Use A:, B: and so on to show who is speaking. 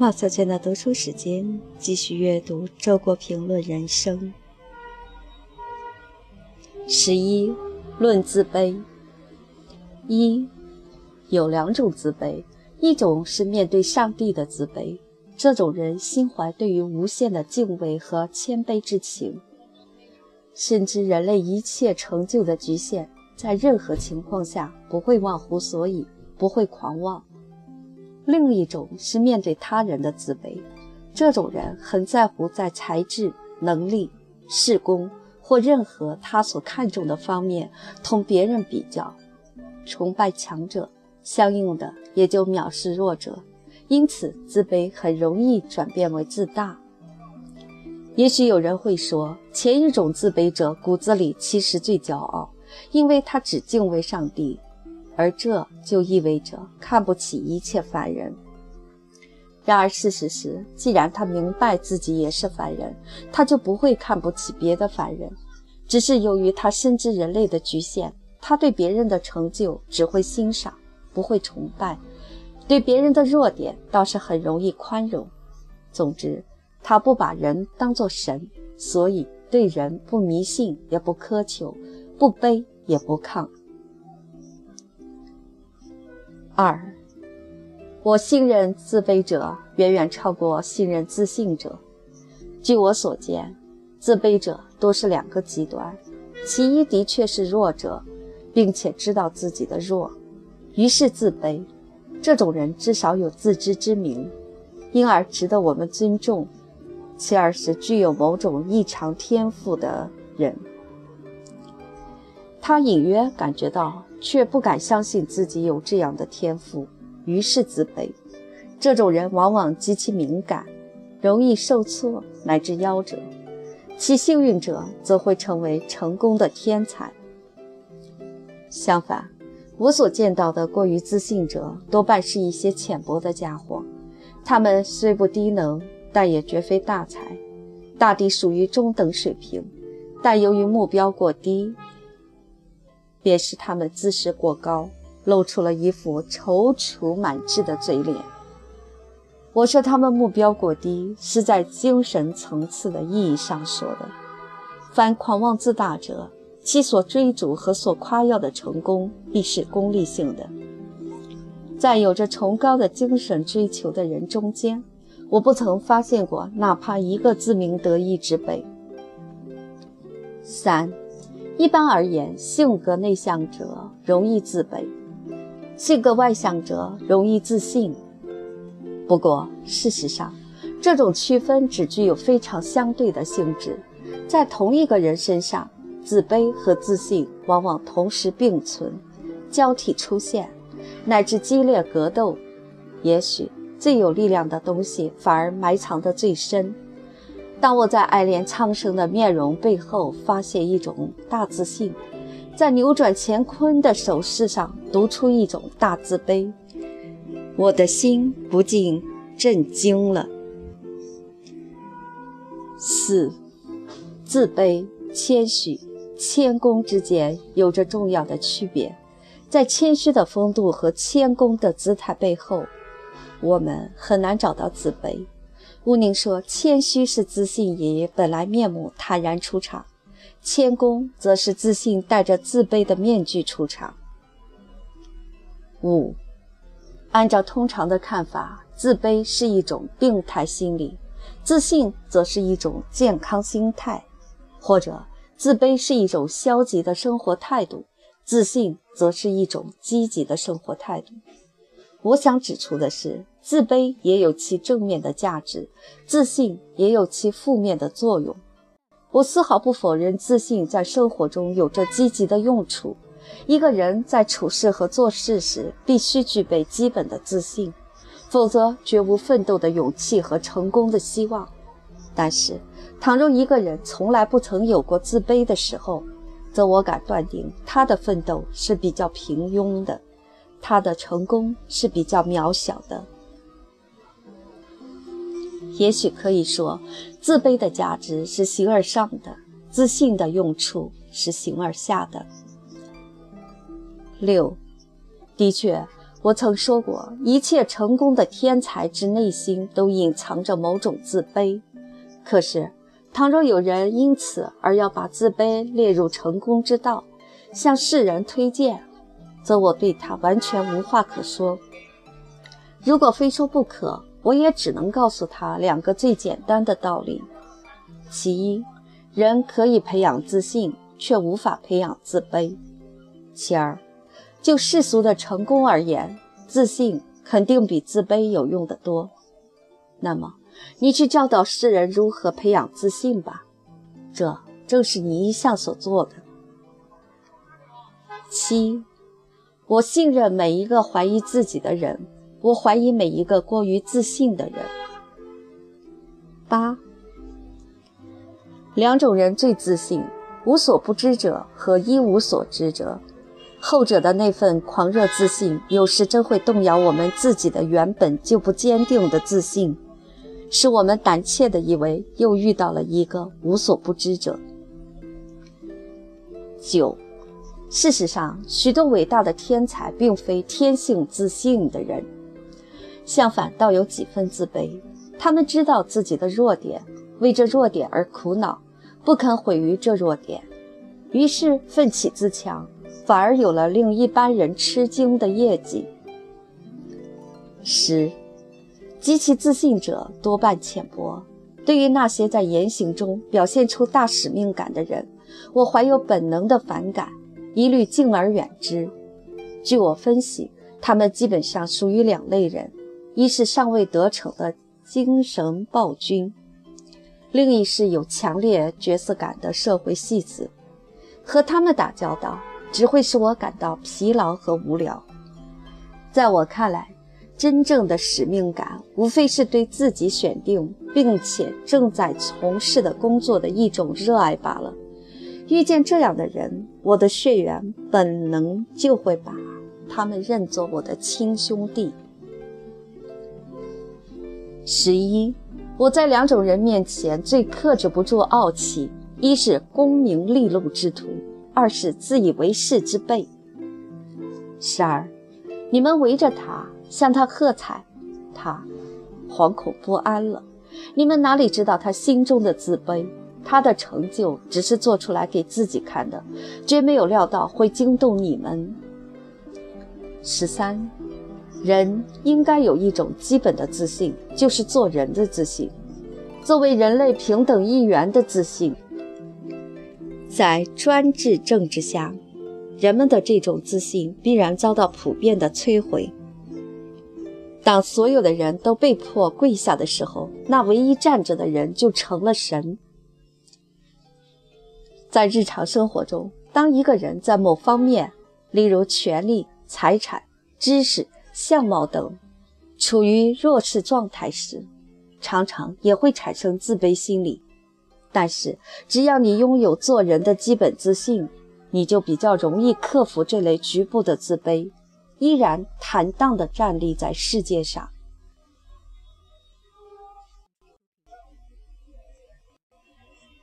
A: 马小娟的读书时间，继续阅读《周国评论人生》十一，论自卑。一，有两种自卑，一种是面对上帝的自卑，这种人心怀对于无限的敬畏和谦卑之情，深知人类一切成就的局限，在任何情况下不会忘乎所以，不会狂妄。另一种是面对他人的自卑，这种人很在乎在才智、能力、事功或任何他所看重的方面同别人比较，崇拜强者，相应的也就藐视弱者，因此自卑很容易转变为自大。也许有人会说，前一种自卑者骨子里其实最骄傲，因为他只敬畏上帝。而这就意味着看不起一切凡人。然而事实是，既然他明白自己也是凡人，他就不会看不起别的凡人。只是由于他深知人类的局限，他对别人的成就只会欣赏，不会崇拜；对别人的弱点倒是很容易宽容。总之，他不把人当作神，所以对人不迷信，也不苛求，不卑也不亢。二，我信任自卑者远远超过信任自信者。据我所见，自卑者多是两个极端：其一的确是弱者，并且知道自己的弱，于是自卑。这种人至少有自知之明，因而值得我们尊重；其二是具有某种异常天赋的人，他隐约感觉到。却不敢相信自己有这样的天赋，于是自卑。这种人往往极其敏感，容易受挫乃至夭折；其幸运者则会成为成功的天才。相反，我所见到的过于自信者，多半是一些浅薄的家伙。他们虽不低能，但也绝非大才，大抵属于中等水平，但由于目标过低。便是他们姿势过高，露出了一副踌躇满志的嘴脸。我说他们目标过低，是在精神层次的意义上说的。凡狂妄自大者，其所追逐和所夸耀的成功，必是功利性的。在有着崇高的精神追求的人中间，我不曾发现过哪怕一个自鸣得意之辈。三。一般而言，性格内向者容易自卑，性格外向者容易自信。不过，事实上，这种区分只具有非常相对的性质。在同一个人身上，自卑和自信往往同时并存，交替出现，乃至激烈格斗。也许最有力量的东西，反而埋藏得最深。当我在爱怜苍生的面容背后发现一种大自信，在扭转乾坤的手势上读出一种大自卑，我的心不禁震惊了。四，自卑、谦虚、谦恭之间有着重要的区别，在谦虚的风度和谦恭的姿态背后，我们很难找到自卑。乌宁说：“谦虚是自信以本来面目坦然出场，谦恭则是自信戴着自卑的面具出场。”五，按照通常的看法，自卑是一种病态心理，自信则是一种健康心态；或者，自卑是一种消极的生活态度，自信则是一种积极的生活态度。我想指出的是。自卑也有其正面的价值，自信也有其负面的作用。我丝毫不否认自信在生活中有着积极的用处。一个人在处事和做事时必须具备基本的自信，否则绝无奋斗的勇气和成功的希望。但是，倘若一个人从来不曾有过自卑的时候，则我敢断定他的奋斗是比较平庸的，他的成功是比较渺小的。也许可以说，自卑的价值是形而上的，自信的用处是形而下的。六，的确，我曾说过，一切成功的天才之内心都隐藏着某种自卑。可是，倘若有人因此而要把自卑列入成功之道，向世人推荐，则我对他完全无话可说。如果非说不可，我也只能告诉他两个最简单的道理：其一，人可以培养自信，却无法培养自卑；其二。就世俗的成功而言，自信肯定比自卑有用的多。那么，你去教导世人如何培养自信吧，这正是你一向所做的。七，我信任每一个怀疑自己的人，我怀疑每一个过于自信的人。八，两种人最自信：无所不知者和一无所知者。后者的那份狂热自信，有时真会动摇我们自己的原本就不坚定的自信，使我们胆怯地以为又遇到了一个无所不知者。九，事实上，许多伟大的天才并非天性自信的人，相反，倒有几分自卑。他们知道自己的弱点，为这弱点而苦恼，不肯毁于这弱点，于是奋起自强。反而有了令一般人吃惊的业绩。十，极其自信者多半浅薄。对于那些在言行中表现出大使命感的人，我怀有本能的反感，一律敬而远之。据我分析，他们基本上属于两类人：一是尚未得逞的精神暴君，另一是有强烈角色感的社会戏子。和他们打交道。只会使我感到疲劳和无聊。在我看来，真正的使命感无非是对自己选定并且正在从事的工作的一种热爱罢了。遇见这样的人，我的血缘本能就会把他们认作我的亲兄弟。十一，我在两种人面前最克制不住傲气：一是功名利禄之徒。二是自以为是之辈。十二，你们围着他，向他喝彩，他惶恐不安了。你们哪里知道他心中的自卑？他的成就只是做出来给自己看的，绝没有料到会惊动你们。十三，人应该有一种基本的自信，就是做人的自信，作为人类平等一员的自信。在专制政治下，人们的这种自信必然遭到普遍的摧毁。当所有的人都被迫跪下的时候，那唯一站着的人就成了神。在日常生活中，当一个人在某方面，例如权力、财产、知识、相貌等，处于弱势状态时，常常也会产生自卑心理。但是，只要你拥有做人的基本自信，你就比较容易克服这类局部的自卑，依然坦荡地站立在世界上。